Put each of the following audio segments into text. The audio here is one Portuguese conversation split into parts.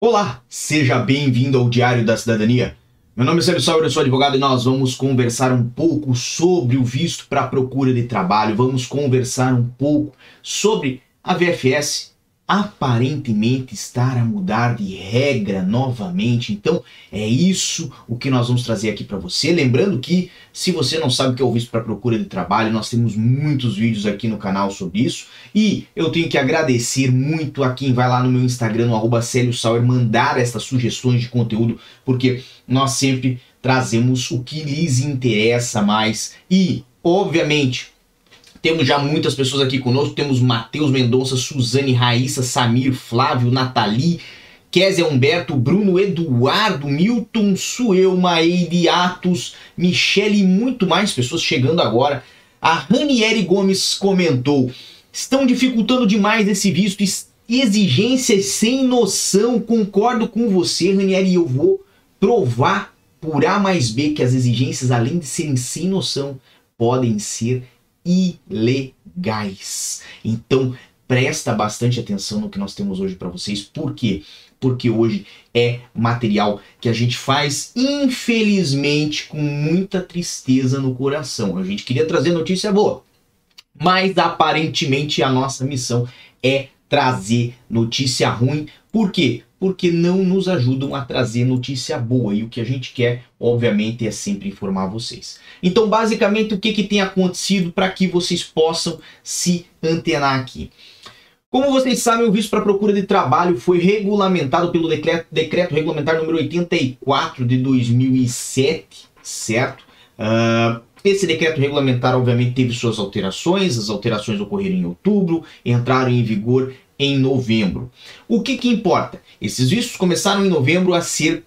Olá, seja bem-vindo ao Diário da Cidadania. Meu nome é Sérgio Sauer, eu sou advogado e nós vamos conversar um pouco sobre o visto para procura de trabalho. Vamos conversar um pouco sobre a VFS aparentemente estar a mudar de regra novamente. Então, é isso o que nós vamos trazer aqui para você. Lembrando que, se você não sabe o que é o visto para procura de trabalho, nós temos muitos vídeos aqui no canal sobre isso. E eu tenho que agradecer muito a quem vai lá no meu Instagram, no arroba Sauer, mandar essas sugestões de conteúdo, porque nós sempre trazemos o que lhes interessa mais. E, obviamente, temos já muitas pessoas aqui conosco. Temos Matheus Mendonça, Suzane, Raíssa, Samir, Flávio, Nathalie, Kézia Humberto, Bruno, Eduardo, Milton, Suelma, Eide, Atos, Michele e muito mais pessoas chegando agora. A Ranieri Gomes comentou: estão dificultando demais esse visto, exigências sem noção. Concordo com você, Ranieri, eu vou provar por A mais B que as exigências, além de serem sem noção, podem ser ilegais. Então, presta bastante atenção no que nós temos hoje para vocês. Por quê? Porque hoje é material que a gente faz, infelizmente, com muita tristeza no coração. A gente queria trazer notícia boa, mas aparentemente a nossa missão é trazer notícia ruim. Por quê? Porque não nos ajudam a trazer notícia boa. E o que a gente quer, obviamente, é sempre informar vocês. Então, basicamente, o que, que tem acontecido para que vocês possam se antenar aqui? Como vocês sabem, o visto para procura de trabalho foi regulamentado pelo decreto, decreto regulamentar número 84 de 2007, certo? Uh, esse decreto regulamentar, obviamente, teve suas alterações, as alterações ocorreram em outubro, entraram em vigor em novembro. O que, que importa? Esses vistos começaram em novembro a ser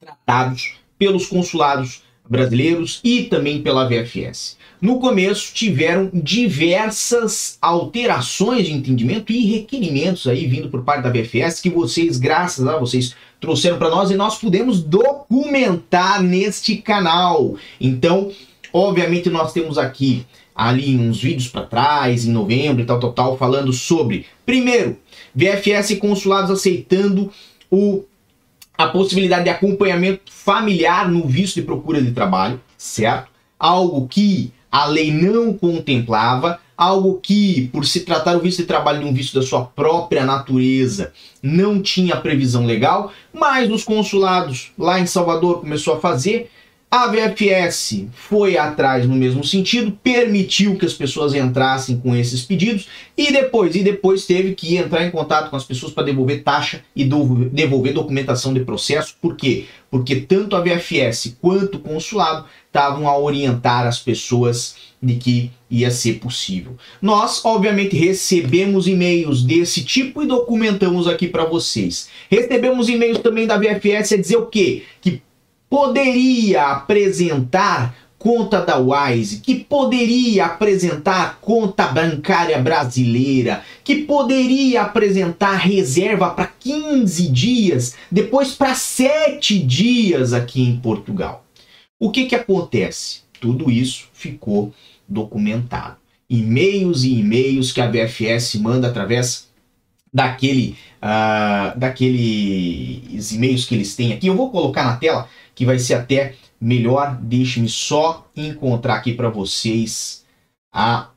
tratados pelos consulados brasileiros e também pela VFS. No começo tiveram diversas alterações de entendimento e requerimentos aí vindo por parte da VFS que vocês, graças a vocês, trouxeram para nós e nós pudemos documentar neste canal. Então, obviamente nós temos aqui ali uns vídeos para trás, em novembro e tal, tal, tal, falando sobre, primeiro, VFS consulados aceitando o a possibilidade de acompanhamento familiar no visto de procura de trabalho, certo? Algo que a lei não contemplava, algo que, por se tratar o visto de trabalho de um visto da sua própria natureza, não tinha previsão legal, mas os consulados lá em Salvador começou a fazer a VFS foi atrás no mesmo sentido, permitiu que as pessoas entrassem com esses pedidos e depois e depois teve que entrar em contato com as pessoas para devolver taxa e devolver documentação de processo. Por quê? Porque tanto a VFS quanto o consulado estavam a orientar as pessoas de que ia ser possível. Nós, obviamente, recebemos e-mails desse tipo e documentamos aqui para vocês. Recebemos e-mails também da VFS a dizer o quê? Que poderia apresentar conta da Wise, que poderia apresentar conta bancária brasileira, que poderia apresentar reserva para 15 dias, depois para 7 dias aqui em Portugal. O que, que acontece? Tudo isso ficou documentado. E-mails e e-mails que a BFS manda através daquele, uh, daqueles e-mails que eles têm aqui. Eu vou colocar na tela que vai ser até melhor. Deixe-me só encontrar aqui para vocês a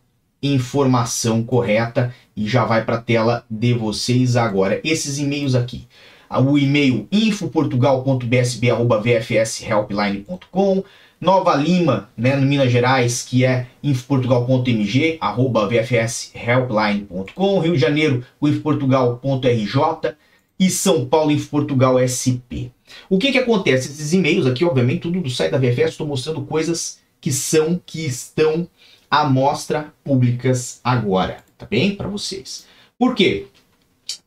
informação correta e já vai para a tela de vocês agora. Esses e-mails aqui. O e-mail infoportugal.bsb.vfshelpline.com Nova Lima, né, no Minas Gerais, que é infoportugal.mg, arroba vfshelpline.com Rio de Janeiro, infoportugal.rj e São Paulo, Infoportugal SP. O que que acontece? Esses e-mails aqui, obviamente, tudo do site da VFS, estou mostrando coisas que são, que estão à mostra públicas agora, tá bem? Para vocês. Por quê?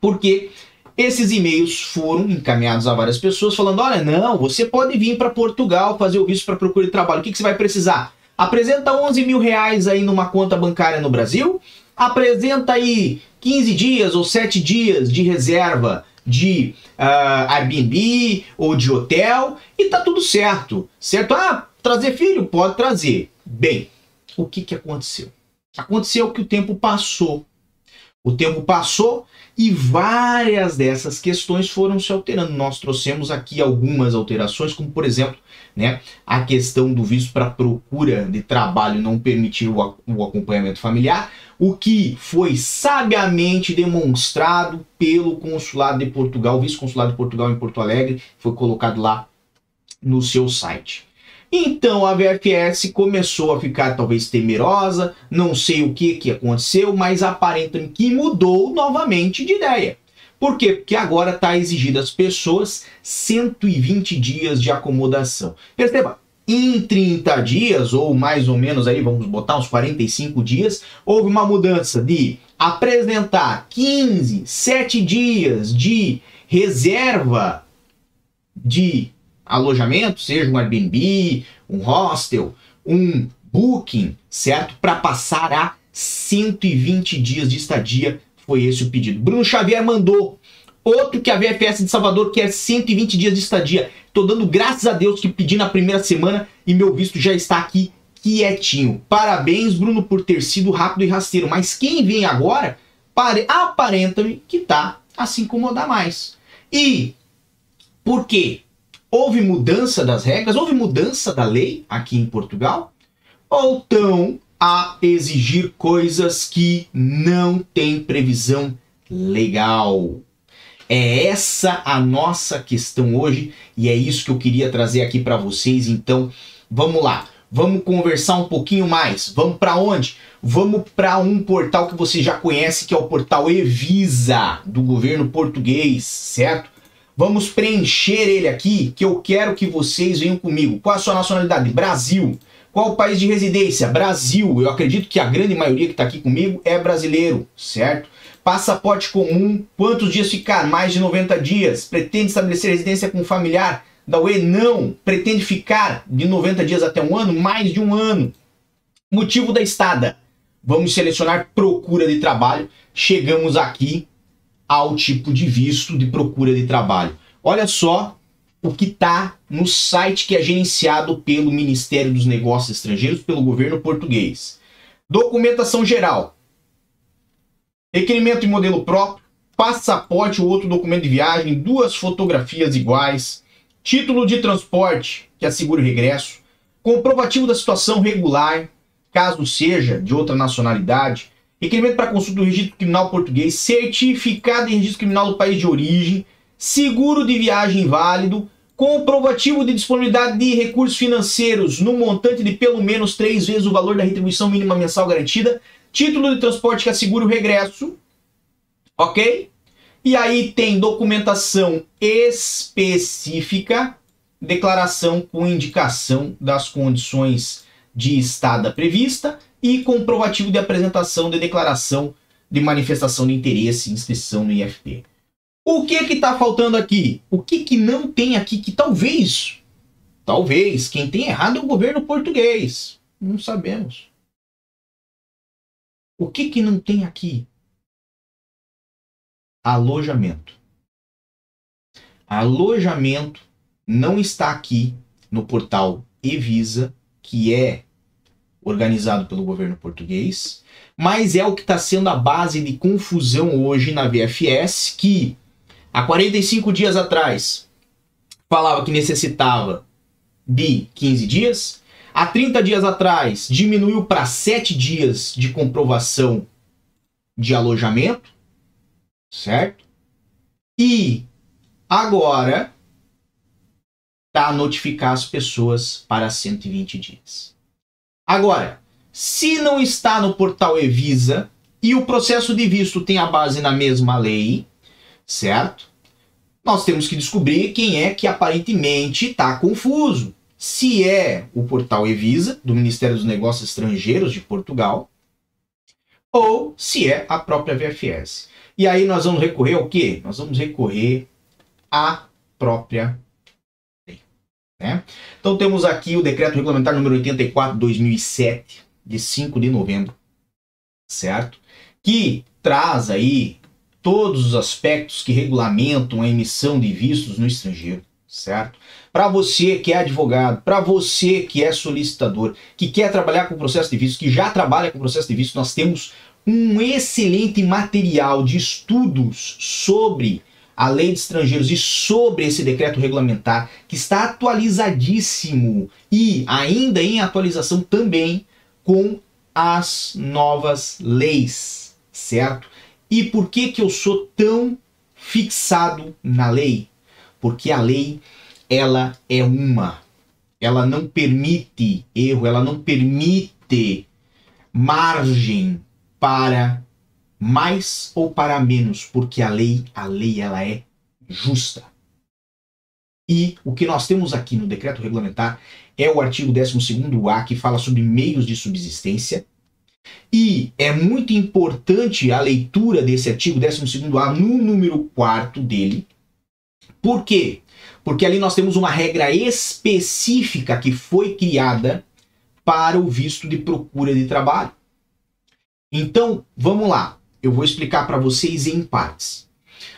Porque esses e-mails foram encaminhados a várias pessoas falando: olha, não, você pode vir para Portugal fazer o visto para procura de trabalho. O que, que você vai precisar? Apresenta 11 mil reais aí numa conta bancária no Brasil, apresenta aí 15 dias ou 7 dias de reserva de uh, Airbnb ou de hotel e tá tudo certo, certo? Ah, trazer filho? Pode trazer. Bem, o que, que aconteceu? Aconteceu que o tempo passou. O tempo passou e várias dessas questões foram se alterando. Nós trouxemos aqui algumas alterações, como por exemplo, né, a questão do visto para procura de trabalho não permitir o, o acompanhamento familiar, o que foi sabiamente demonstrado pelo consulado de Portugal, vice-consulado de Portugal em Porto Alegre, foi colocado lá no seu site. Então a VFS começou a ficar talvez temerosa, não sei o que, que aconteceu, mas aparenta que mudou novamente de ideia. Por quê? Porque agora está exigido às pessoas 120 dias de acomodação. Perceba, em 30 dias, ou mais ou menos aí, vamos botar uns 45 dias, houve uma mudança de apresentar 15, 7 dias de reserva de alojamento, seja um Airbnb, um hostel, um booking, certo? Para passar a 120 dias de estadia. Foi esse o pedido. Bruno Xavier mandou outro que a VFS de Salvador quer 120 dias de estadia. Tô dando graças a Deus que pedi na primeira semana e meu visto já está aqui quietinho. Parabéns, Bruno, por ter sido rápido e rasteiro. Mas quem vem agora aparenta-me que tá a se incomodar mais. E por quê? Houve mudança das regras? Houve mudança da lei aqui em Portugal? Ou estão a exigir coisas que não têm previsão legal? É essa a nossa questão hoje e é isso que eu queria trazer aqui para vocês. Então, vamos lá. Vamos conversar um pouquinho mais. Vamos para onde? Vamos para um portal que você já conhece, que é o portal Evisa do governo português, certo? Vamos preencher ele aqui, que eu quero que vocês venham comigo. Qual a sua nacionalidade? Brasil. Qual o país de residência? Brasil. Eu acredito que a grande maioria que está aqui comigo é brasileiro, certo? Passaporte comum, quantos dias ficar? Mais de 90 dias. Pretende estabelecer residência com familiar? Da UE, não. Pretende ficar de 90 dias até um ano? Mais de um ano. Motivo da estada. Vamos selecionar procura de trabalho. Chegamos aqui ao tipo de visto de procura de trabalho. Olha só o que está no site que é gerenciado pelo Ministério dos Negócios Estrangeiros, pelo governo português. Documentação geral. Requerimento em modelo próprio, passaporte ou outro documento de viagem, duas fotografias iguais, título de transporte que assegura o regresso, comprovativo da situação regular, caso seja de outra nacionalidade, requerimento para consulta do registro criminal português, certificado em registro criminal do país de origem, seguro de viagem válido, comprovativo de disponibilidade de recursos financeiros no montante de pelo menos três vezes o valor da retribuição mínima mensal garantida, título de transporte que assegura o regresso, ok? E aí tem documentação específica, declaração com indicação das condições de estada prevista e comprovativo de apresentação de declaração de manifestação de interesse e inscrição no IFP. O que que está faltando aqui? O que que não tem aqui que talvez, talvez, quem tem errado é o governo português. Não sabemos. O que que não tem aqui? Alojamento. Alojamento não está aqui no portal Evisa, que é organizado pelo governo português, mas é o que está sendo a base de confusão hoje na VFS, que há 45 dias atrás falava que necessitava de 15 dias, há 30 dias atrás diminuiu para 7 dias de comprovação de alojamento, certo? E agora está a notificar as pessoas para 120 dias. Agora, se não está no portal Evisa e o processo de visto tem a base na mesma lei, certo? Nós temos que descobrir quem é que aparentemente está confuso. Se é o portal Evisa, do Ministério dos Negócios Estrangeiros de Portugal, ou se é a própria VFS. E aí nós vamos recorrer ao quê? Nós vamos recorrer à própria né? Então temos aqui o decreto regulamentar número 84 de 2007, de 5 de novembro, certo? Que traz aí todos os aspectos que regulamentam a emissão de vistos no estrangeiro, certo? Para você que é advogado, para você que é solicitador, que quer trabalhar com o processo de visto, que já trabalha com o processo de visto, nós temos um excelente material de estudos sobre a lei de estrangeiros e sobre esse decreto regulamentar, que está atualizadíssimo e ainda em atualização também com as novas leis, certo? E por que que eu sou tão fixado na lei? Porque a lei ela é uma. Ela não permite erro, ela não permite margem para mais ou para menos, porque a lei, a lei ela é justa. E o que nós temos aqui no decreto regulamentar é o artigo 12º-A que fala sobre meios de subsistência. E é muito importante a leitura desse artigo 12º-A no número 4 dele. Por quê? Porque ali nós temos uma regra específica que foi criada para o visto de procura de trabalho. Então, vamos lá. Eu vou explicar para vocês em partes.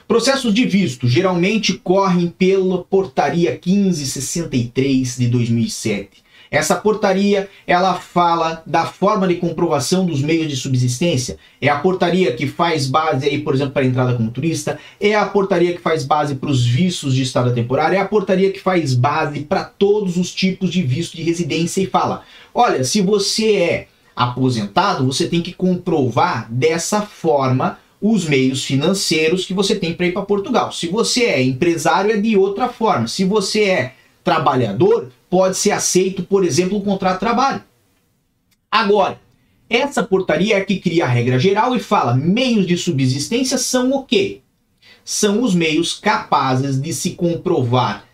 Processos de visto geralmente correm pela portaria 1563 de 2007. Essa portaria, ela fala da forma de comprovação dos meios de subsistência. É a portaria que faz base aí, por exemplo, para a entrada como turista, é a portaria que faz base para os vistos de estado temporário, é a portaria que faz base para todos os tipos de visto de residência e fala: "Olha, se você é aposentado, você tem que comprovar dessa forma os meios financeiros que você tem para ir para Portugal. Se você é empresário, é de outra forma. Se você é trabalhador, pode ser aceito, por exemplo, o contrato de trabalho. Agora, essa portaria é que cria a regra geral e fala: meios de subsistência são o quê? São os meios capazes de se comprovar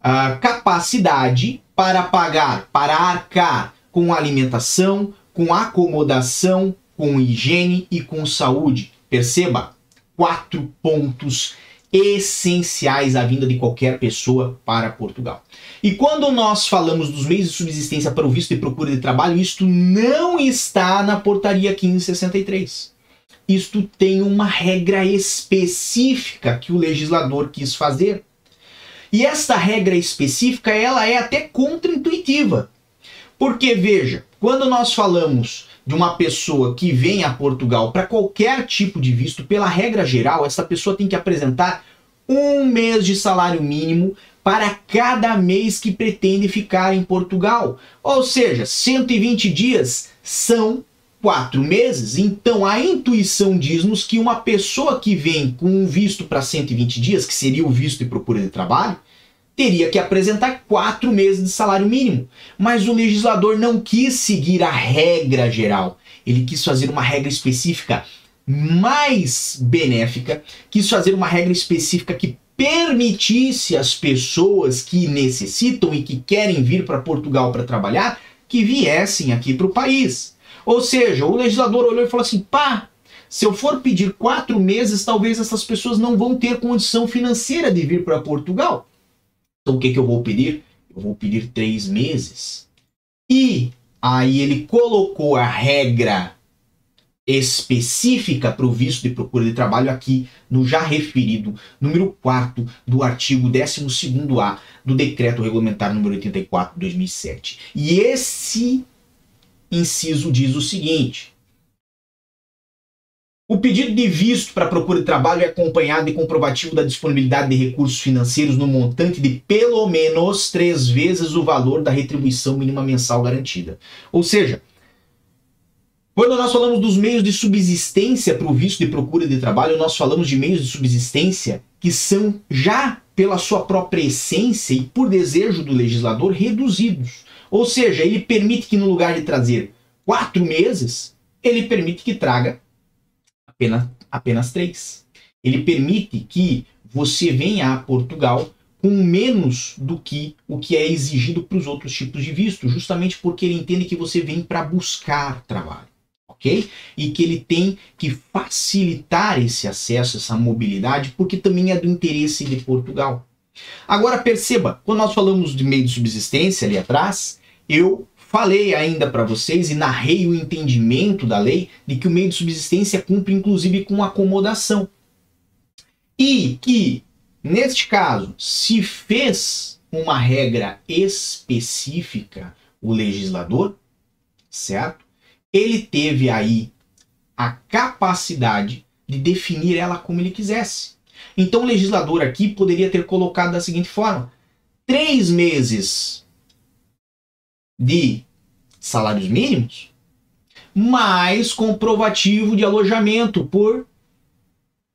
a capacidade para pagar, para arcar com alimentação, com acomodação, com higiene e com saúde. Perceba, quatro pontos essenciais à vinda de qualquer pessoa para Portugal. E quando nós falamos dos meios de subsistência para o visto de procura de trabalho, isto não está na portaria 1563. Isto tem uma regra específica que o legislador quis fazer. E esta regra específica, ela é até contraintuitiva. Porque veja, quando nós falamos de uma pessoa que vem a Portugal para qualquer tipo de visto, pela regra geral, essa pessoa tem que apresentar um mês de salário mínimo para cada mês que pretende ficar em Portugal. Ou seja, 120 dias são quatro meses. Então a intuição diz-nos que uma pessoa que vem com um visto para 120 dias, que seria o visto de procura de trabalho, teria que apresentar quatro meses de salário mínimo. Mas o legislador não quis seguir a regra geral. Ele quis fazer uma regra específica mais benéfica, quis fazer uma regra específica que permitisse às pessoas que necessitam e que querem vir para Portugal para trabalhar que viessem aqui para o país. Ou seja, o legislador olhou e falou assim: pá, se eu for pedir quatro meses, talvez essas pessoas não vão ter condição financeira de vir para Portugal. Então o que, que eu vou pedir? Eu vou pedir três meses. E aí ele colocou a regra específica para o visto de procura de trabalho aqui no já referido número 4 do artigo 12º-A do decreto regulamentar número 84 de 2007. E esse inciso diz o seguinte: o pedido de visto para procura de trabalho é acompanhado de comprovativo da disponibilidade de recursos financeiros no montante de pelo menos três vezes o valor da retribuição mínima mensal garantida. Ou seja, quando nós falamos dos meios de subsistência para o visto de procura de trabalho, nós falamos de meios de subsistência que são já pela sua própria essência e por desejo do legislador reduzidos. Ou seja, ele permite que no lugar de trazer quatro meses, ele permite que traga apenas, apenas três. Ele permite que você venha a Portugal com menos do que o que é exigido para os outros tipos de visto, justamente porque ele entende que você vem para buscar trabalho, ok? E que ele tem que facilitar esse acesso, essa mobilidade, porque também é do interesse de Portugal. Agora perceba, quando nós falamos de meio de subsistência ali atrás, eu Falei ainda para vocês e narrei o entendimento da lei de que o meio de subsistência cumpre inclusive com acomodação. E que, neste caso, se fez uma regra específica o legislador, certo? Ele teve aí a capacidade de definir ela como ele quisesse. Então o legislador aqui poderia ter colocado da seguinte forma: três meses de salários mínimos, mais comprovativo de alojamento por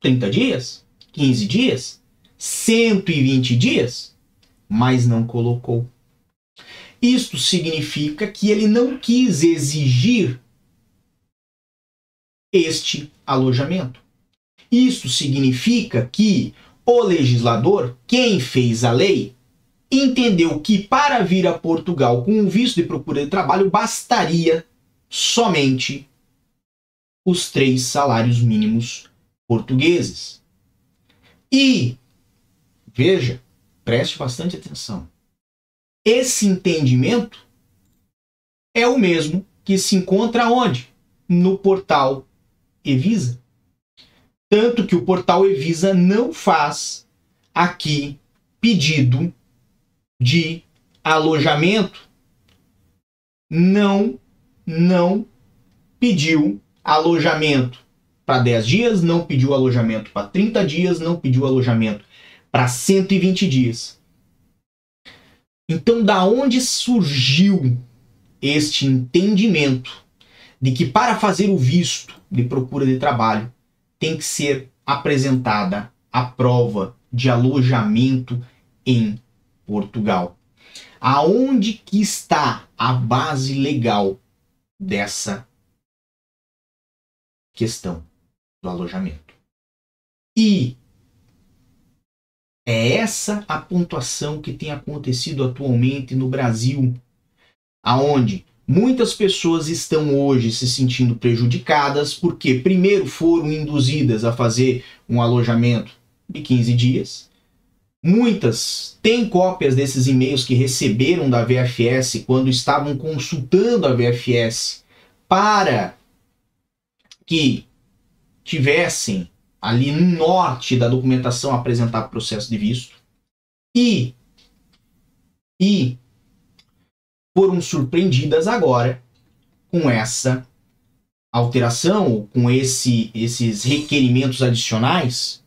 30 dias, 15 dias, 120 dias, mas não colocou. Isto significa que ele não quis exigir este alojamento. Isto significa que o legislador, quem fez a lei, entendeu que para vir a Portugal com um visto de procura de trabalho bastaria somente os três salários mínimos portugueses. E, veja, preste bastante atenção. Esse entendimento é o mesmo que se encontra onde? No portal Evisa. Tanto que o portal Evisa não faz aqui pedido de alojamento. Não, não pediu alojamento para 10 dias, não pediu alojamento para 30 dias, não pediu alojamento para 120 dias. Então, da onde surgiu este entendimento de que para fazer o visto de procura de trabalho tem que ser apresentada a prova de alojamento em Portugal. Aonde que está a base legal dessa questão do alojamento? E é essa a pontuação que tem acontecido atualmente no Brasil, aonde muitas pessoas estão hoje se sentindo prejudicadas porque primeiro foram induzidas a fazer um alojamento de 15 dias. Muitas têm cópias desses e-mails que receberam da VFS quando estavam consultando a VFS para que tivessem ali no norte da documentação apresentar processo de visto e e foram surpreendidas agora com essa alteração, com esse, esses requerimentos adicionais.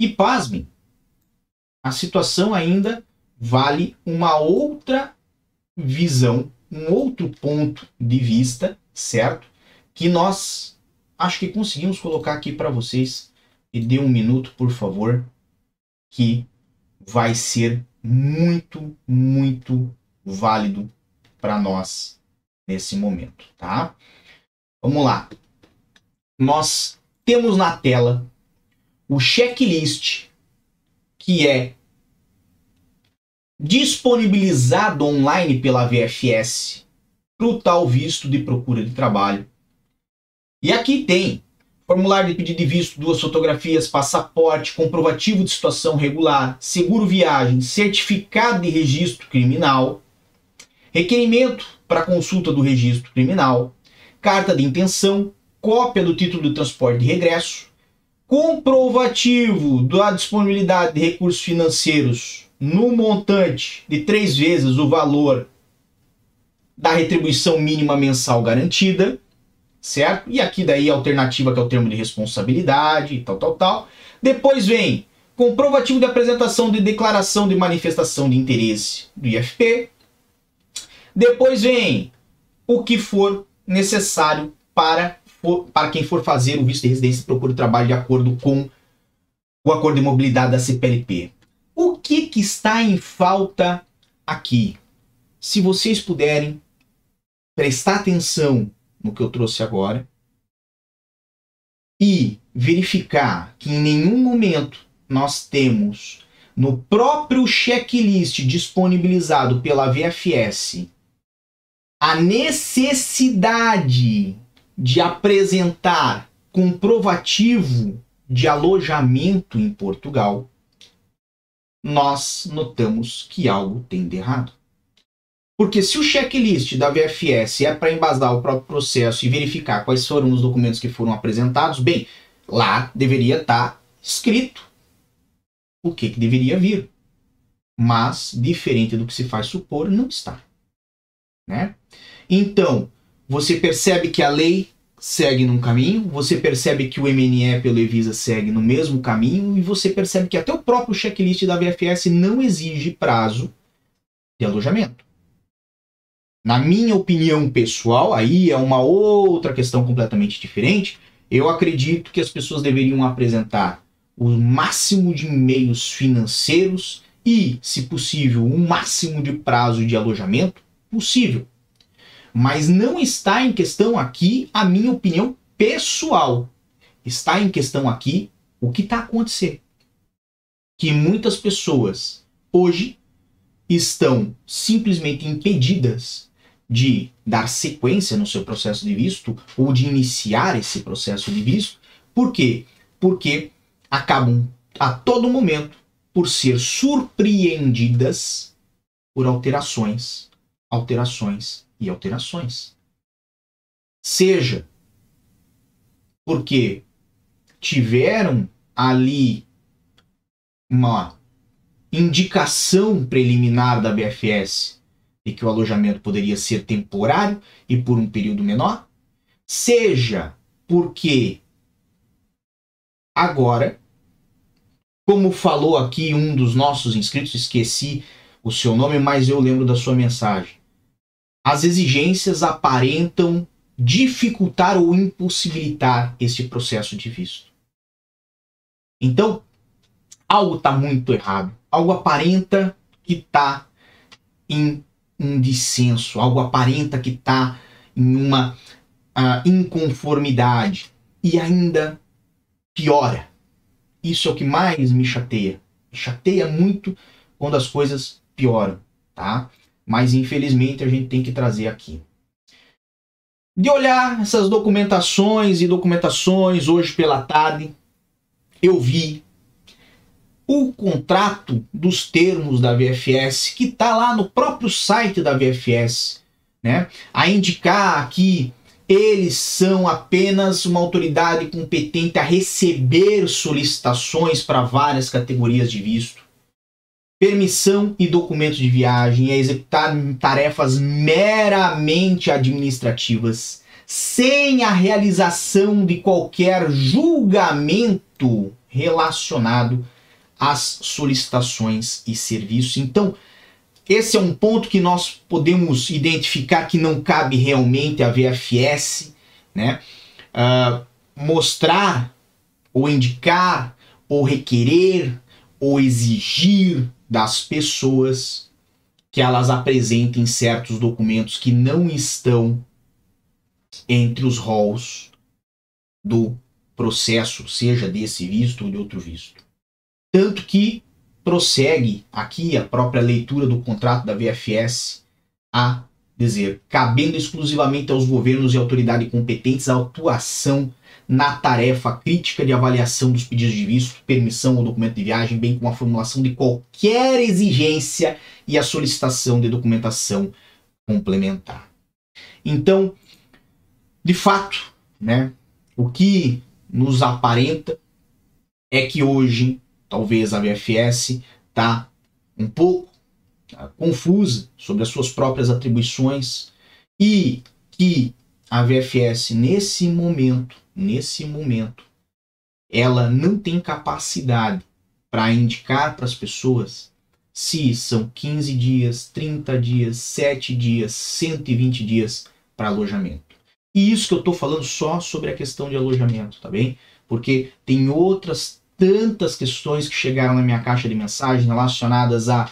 E pasmem, a situação ainda vale uma outra visão, um outro ponto de vista, certo? Que nós acho que conseguimos colocar aqui para vocês e dê um minuto, por favor, que vai ser muito, muito válido para nós nesse momento, tá? Vamos lá. Nós temos na tela o checklist que é disponibilizado online pela VFS para o tal visto de procura de trabalho. E aqui tem formulário de pedido de visto, duas fotografias, passaporte, comprovativo de situação regular, seguro viagem, certificado de registro criminal, requerimento para consulta do registro criminal, carta de intenção, cópia do título de transporte de regresso, comprovativo da disponibilidade de recursos financeiros no montante de três vezes o valor da retribuição mínima mensal garantida, certo? E aqui daí a alternativa que é o termo de responsabilidade, tal, tal, tal. Depois vem comprovativo de apresentação de declaração de manifestação de interesse do IFP. Depois vem o que for necessário para, for, para quem for fazer o visto de residência e procura trabalho de acordo com o acordo de mobilidade da CPLP. O que, que está em falta aqui? Se vocês puderem prestar atenção no que eu trouxe agora e verificar que em nenhum momento nós temos no próprio checklist disponibilizado pela VFS a necessidade de apresentar comprovativo de alojamento em Portugal, nós notamos que algo tem de errado. Porque se o checklist da VFS é para embasar o próprio processo e verificar quais foram os documentos que foram apresentados, bem, lá deveria estar tá escrito o que, que deveria vir. Mas, diferente do que se faz supor, não está. Né? Então, você percebe que a lei segue num caminho, você percebe que o MNE pelo Evisa segue no mesmo caminho e você percebe que até o próprio checklist da VFS não exige prazo de alojamento. Na minha opinião pessoal, aí é uma outra questão completamente diferente. Eu acredito que as pessoas deveriam apresentar o máximo de meios financeiros e, se possível, o máximo de prazo de alojamento possível. Mas não está em questão aqui a minha opinião pessoal. Está em questão aqui o que está acontecendo. Que muitas pessoas hoje estão simplesmente impedidas de dar sequência no seu processo de visto ou de iniciar esse processo de visto. Por quê? Porque acabam a todo momento por ser surpreendidas por alterações, alterações e alterações. Seja porque tiveram ali uma indicação preliminar da BFS de que o alojamento poderia ser temporário e por um período menor, seja porque agora, como falou aqui um dos nossos inscritos, esqueci o seu nome, mas eu lembro da sua mensagem. As exigências aparentam dificultar ou impossibilitar esse processo de visto. Então, algo está muito errado. Algo aparenta que está em um dissenso, algo aparenta que está em uma uh, inconformidade e ainda piora. Isso é o que mais me chateia. Me chateia muito quando as coisas pioram, tá? Mas infelizmente a gente tem que trazer aqui. De olhar essas documentações e documentações hoje pela tarde, eu vi o contrato dos termos da VFS, que está lá no próprio site da VFS, né? a indicar que eles são apenas uma autoridade competente a receber solicitações para várias categorias de visto, permissão e documentos de viagem, a executar tarefas meramente administrativas, sem a realização de qualquer julgamento relacionado as solicitações e serviços. Então, esse é um ponto que nós podemos identificar que não cabe realmente a VFS, né? Uh, mostrar ou indicar ou requerer ou exigir das pessoas que elas apresentem certos documentos que não estão entre os rols do processo, seja desse visto ou de outro visto. Tanto que prossegue aqui a própria leitura do contrato da VFS a dizer, cabendo exclusivamente aos governos e autoridades competentes a atuação na tarefa crítica de avaliação dos pedidos de visto, permissão ou documento de viagem, bem como a formulação de qualquer exigência e a solicitação de documentação complementar. Então, de fato, né, o que nos aparenta é que hoje talvez a VFS está um pouco tá, confusa sobre as suas próprias atribuições e que a VFS nesse momento, nesse momento, ela não tem capacidade para indicar para as pessoas se são 15 dias, 30 dias, 7 dias, 120 dias para alojamento. E isso que eu estou falando só sobre a questão de alojamento, tá bem? Porque tem outras tantas questões que chegaram na minha caixa de mensagem relacionadas a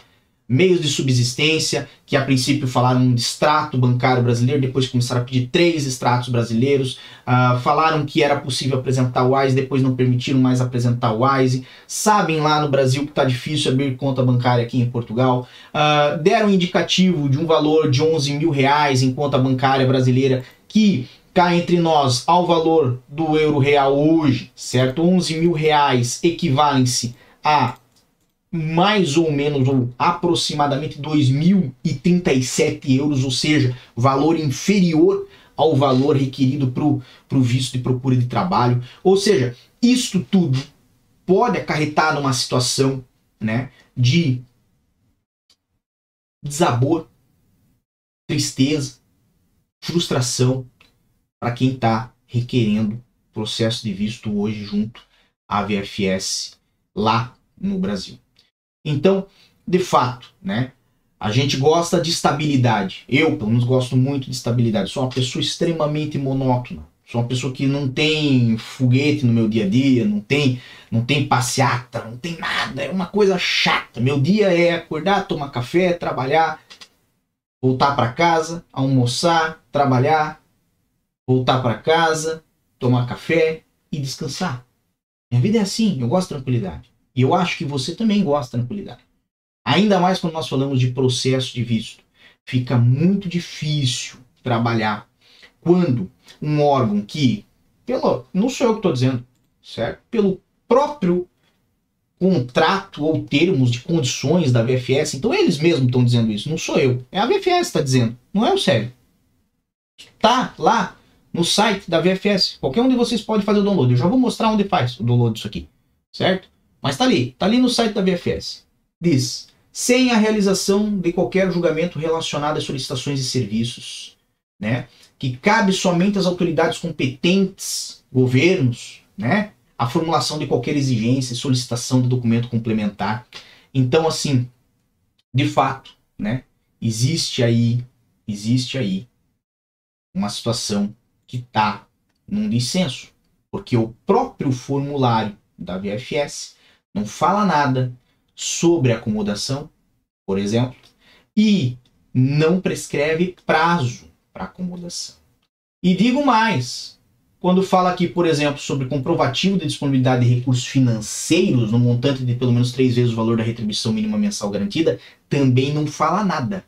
meios de subsistência, que a princípio falaram de extrato bancário brasileiro, depois começaram a pedir três extratos brasileiros, uh, falaram que era possível apresentar o WISE, depois não permitiram mais apresentar o WISE, sabem lá no Brasil que está difícil abrir conta bancária aqui em Portugal, uh, deram indicativo de um valor de 11 mil reais em conta bancária brasileira, que cá entre nós ao valor do euro real hoje, certo? 11 mil reais equivalem-se a mais ou menos ou aproximadamente 2.037 euros, ou seja, valor inferior ao valor requerido para o visto de procura de trabalho. Ou seja, isto tudo pode acarretar numa situação né, de desabor, tristeza, frustração, para quem está requerendo processo de visto hoje junto à VFS lá no Brasil. Então, de fato, né? A gente gosta de estabilidade. Eu, pelo menos, gosto muito de estabilidade. Sou uma pessoa extremamente monótona. Sou uma pessoa que não tem foguete no meu dia a dia, não tem, não tem passeata, não tem nada. É uma coisa chata. Meu dia é acordar, tomar café, trabalhar, voltar para casa, almoçar, trabalhar, voltar para casa, tomar café e descansar. Minha vida é assim, eu gosto de tranquilidade. E eu acho que você também gosta de tranquilidade. Ainda mais quando nós falamos de processo de visto. Fica muito difícil trabalhar quando um órgão que, pelo, não sou eu que estou dizendo, certo? Pelo próprio contrato ou termos de condições da VFS, então eles mesmos estão dizendo isso, não sou eu. É a VFS que está dizendo, não é o Célio. Tá lá no site da VFS. Qualquer um de vocês pode fazer o download. Eu já vou mostrar onde faz o download disso aqui, certo? Mas tá ali, tá ali no site da VFS. Diz: sem a realização de qualquer julgamento relacionado a solicitações e serviços, né? Que cabe somente às autoridades competentes, governos, né? A formulação de qualquer exigência, solicitação de documento complementar. Então, assim, de fato, né? Existe aí, existe aí uma situação que está num dissenso, porque o próprio formulário da VFS não fala nada sobre acomodação, por exemplo, e não prescreve prazo para acomodação. E digo mais, quando fala aqui, por exemplo, sobre comprovativo de disponibilidade de recursos financeiros no montante de pelo menos três vezes o valor da retribuição mínima mensal garantida, também não fala nada.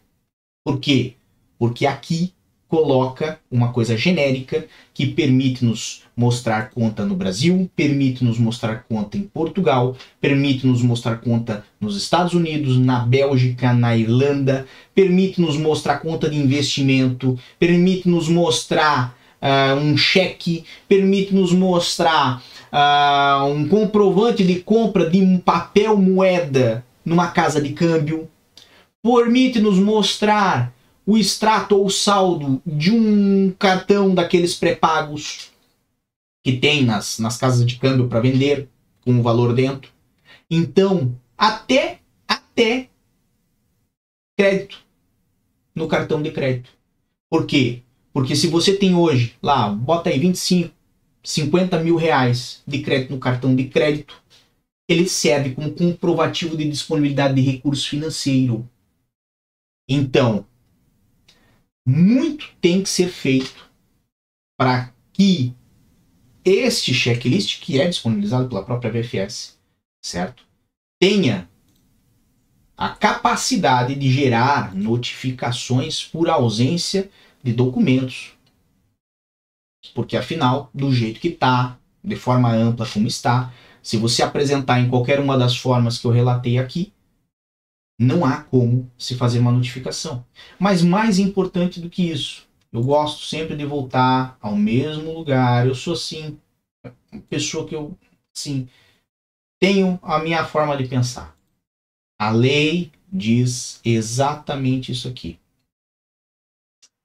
Por quê? Porque aqui coloca uma coisa genérica que permite-nos mostrar conta no Brasil, permite-nos mostrar conta em Portugal, permite-nos mostrar conta nos Estados Unidos, na Bélgica, na Irlanda, permite-nos mostrar conta de investimento, permite-nos mostrar uh, um cheque, permite-nos mostrar uh, um comprovante de compra de um papel moeda numa casa de câmbio, permite-nos mostrar o extrato ou saldo de um cartão daqueles pré-pagos que tem nas, nas casas de câmbio para vender com o valor dentro. Então, até até crédito no cartão de crédito. Por quê? Porque se você tem hoje lá, bota aí 25, 50 mil reais de crédito no cartão de crédito, ele serve como comprovativo de disponibilidade de recurso financeiro. Então, muito tem que ser feito para que este checklist, que é disponibilizado pela própria VFS, certo? Tenha a capacidade de gerar notificações por ausência de documentos. Porque afinal, do jeito que está, de forma ampla como está, se você apresentar em qualquer uma das formas que eu relatei aqui, não há como se fazer uma notificação. Mas mais importante do que isso, eu gosto sempre de voltar ao mesmo lugar. Eu sou assim, pessoa que eu, sim, tenho a minha forma de pensar. A lei diz exatamente isso aqui.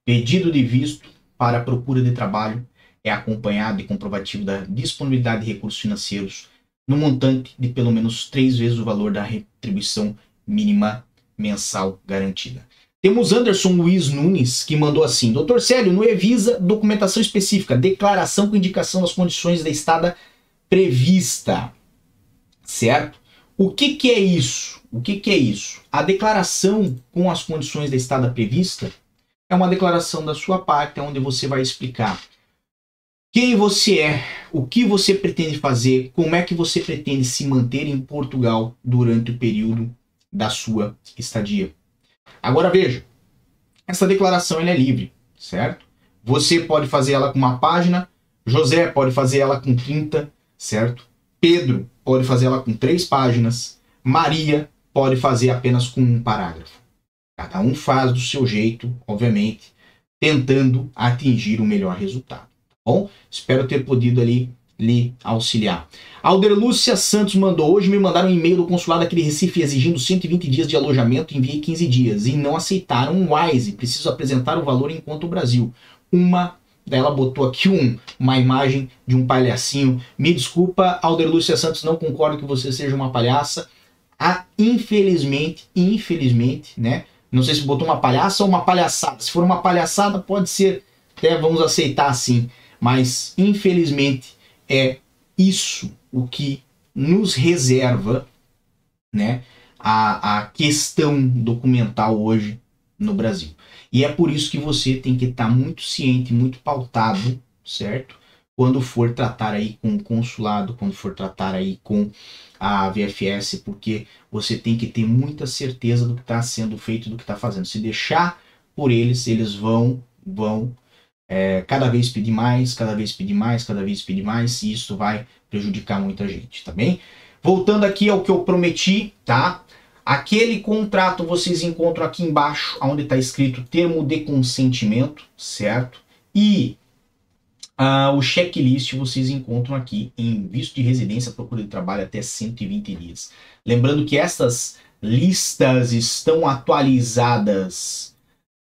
Pedido de visto para procura de trabalho é acompanhado de comprovativo da disponibilidade de recursos financeiros no montante de pelo menos três vezes o valor da retribuição mínima mensal garantida. Temos Anderson Luiz Nunes, que mandou assim: Doutor Célio, no Evisa, documentação específica, declaração com indicação das condições da estada prevista. Certo? O que, que é isso? O que, que é isso? A declaração com as condições da estada prevista é uma declaração da sua parte, onde você vai explicar quem você é, o que você pretende fazer, como é que você pretende se manter em Portugal durante o período da sua estadia. Agora veja, essa declaração é livre, certo? Você pode fazer ela com uma página, José pode fazer ela com 30, certo? Pedro pode fazer ela com três páginas, Maria pode fazer apenas com um parágrafo. Cada um faz do seu jeito, obviamente, tentando atingir o melhor resultado. Tá bom? Espero ter podido ali lhe auxiliar. Alderlúcia Santos mandou, hoje me mandaram um e-mail do consulado aqui de Recife exigindo 120 dias de alojamento, enviei 15 dias e não aceitaram um WISE, preciso apresentar o valor enquanto o Brasil. Uma Daí ela botou aqui um, uma imagem de um palhacinho. Me desculpa, Alder Lúcia Santos, não concordo que você seja uma palhaça. Ah, infelizmente, infelizmente, né? Não sei se botou uma palhaça ou uma palhaçada. Se for uma palhaçada, pode ser, até vamos aceitar assim. Mas, infelizmente, é isso o que nos reserva, né? A, a questão documental hoje no Brasil. E é por isso que você tem que estar tá muito ciente, muito pautado, certo? Quando for tratar aí com o consulado, quando for tratar aí com a VFS, porque você tem que ter muita certeza do que está sendo feito, do que está fazendo. Se deixar por eles, eles vão, vão é, cada vez pedir mais, cada vez pedir mais, cada vez pedir mais, e isso vai prejudicar muita gente, tá bem? Voltando aqui ao que eu prometi, tá? Aquele contrato vocês encontram aqui embaixo, onde está escrito termo de consentimento, certo? E uh, o checklist vocês encontram aqui em visto de residência, procura de trabalho até 120 dias. Lembrando que essas listas estão atualizadas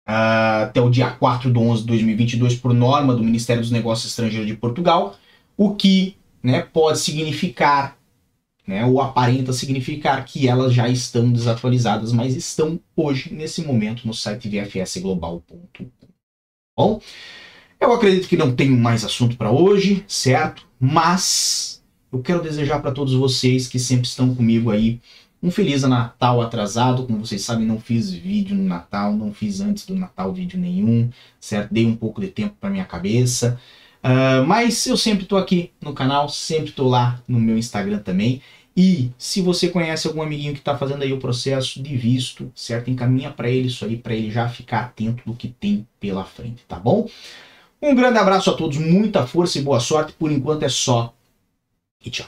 até o dia 4 de 11 de 2022 por norma do Ministério dos Negócios Estrangeiros de Portugal, o que né, pode significar né, ou aparenta significar que elas já estão desatualizadas, mas estão hoje, nesse momento, no site vfsglobal.com. Bom, eu acredito que não tenho mais assunto para hoje, certo? Mas eu quero desejar para todos vocês que sempre estão comigo aí um feliz Natal atrasado. Como vocês sabem, não fiz vídeo no Natal, não fiz antes do Natal vídeo nenhum, certo? Dei um pouco de tempo para minha cabeça. Uh, mas eu sempre estou aqui no canal, sempre estou lá no meu Instagram também. E se você conhece algum amiguinho que está fazendo aí o processo de visto, certo? Encaminha para ele isso aí, para ele já ficar atento do que tem pela frente, tá bom? Um grande abraço a todos, muita força e boa sorte. Por enquanto é só. E tchau.